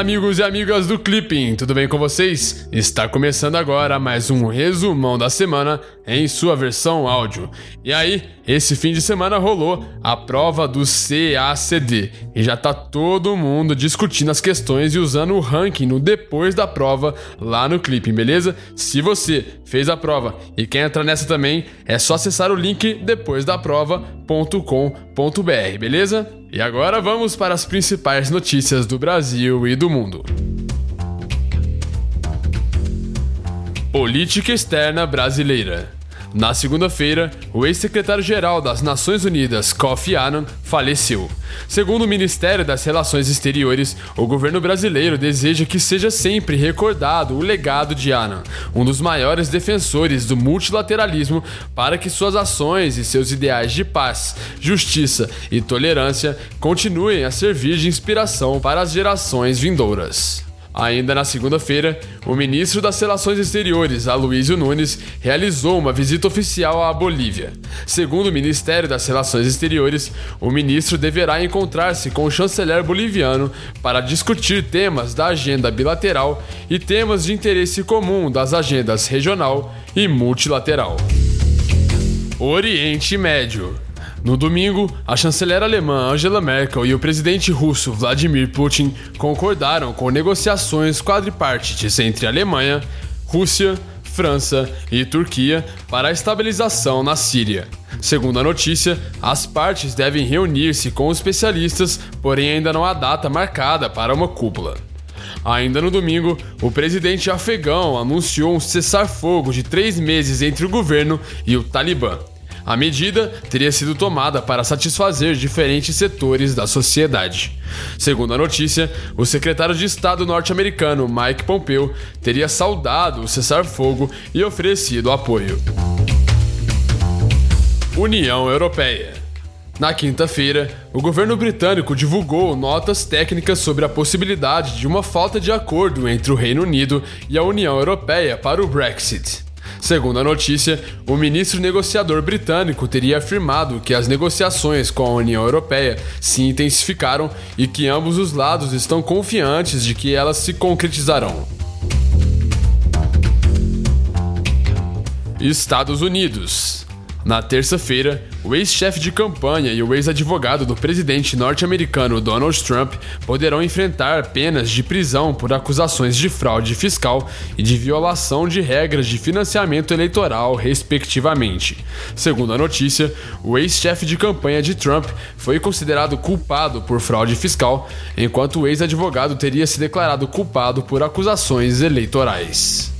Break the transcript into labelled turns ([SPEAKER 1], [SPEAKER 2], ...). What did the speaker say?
[SPEAKER 1] Olá, amigos e amigas do Clipping, tudo bem com vocês? Está começando agora mais um resumão da semana em sua versão áudio. E aí, esse fim de semana rolou a prova do CACD e já tá todo mundo discutindo as questões e usando o ranking no depois da prova lá no Clipping, beleza? Se você fez a prova e quer entrar nessa também, é só acessar o link depois da prova.com.br, beleza? E agora vamos para as principais notícias do Brasil e do mundo. Política externa brasileira. Na segunda-feira, o ex-secretário-geral das Nações Unidas, Kofi Annan, faleceu. Segundo o Ministério das Relações Exteriores, o governo brasileiro deseja que seja sempre recordado o legado de Annan, um dos maiores defensores do multilateralismo, para que suas ações e seus ideais de paz, justiça e tolerância continuem a servir de inspiração para as gerações vindouras. Ainda na segunda-feira, o ministro das Relações Exteriores, Aloysio Nunes, realizou uma visita oficial à Bolívia. Segundo o Ministério das Relações Exteriores, o ministro deverá encontrar-se com o chanceler boliviano para discutir temas da agenda bilateral e temas de interesse comum das agendas regional e multilateral. Oriente Médio. No domingo, a chanceler alemã Angela Merkel e o presidente russo Vladimir Putin concordaram com negociações quadripartites entre Alemanha, Rússia, França e Turquia para a estabilização na Síria. Segundo a notícia, as partes devem reunir-se com especialistas, porém ainda não há data marcada para uma cúpula. Ainda no domingo, o presidente afegão anunciou um cessar-fogo de três meses entre o governo e o Talibã. A medida teria sido tomada para satisfazer diferentes setores da sociedade. Segundo a notícia, o secretário de Estado norte-americano Mike Pompeo teria saudado o cessar-fogo e oferecido apoio. União Europeia. Na quinta-feira, o governo britânico divulgou notas técnicas sobre a possibilidade de uma falta de acordo entre o Reino Unido e a União Europeia para o Brexit. Segundo a notícia, o ministro negociador britânico teria afirmado que as negociações com a União Europeia se intensificaram e que ambos os lados estão confiantes de que elas se concretizarão. Estados Unidos na terça-feira, o ex-chefe de campanha e o ex-advogado do presidente norte-americano Donald Trump poderão enfrentar penas de prisão por acusações de fraude fiscal e de violação de regras de financiamento eleitoral, respectivamente. Segundo a notícia, o ex-chefe de campanha de Trump foi considerado culpado por fraude fiscal, enquanto o ex-advogado teria se declarado culpado por acusações eleitorais.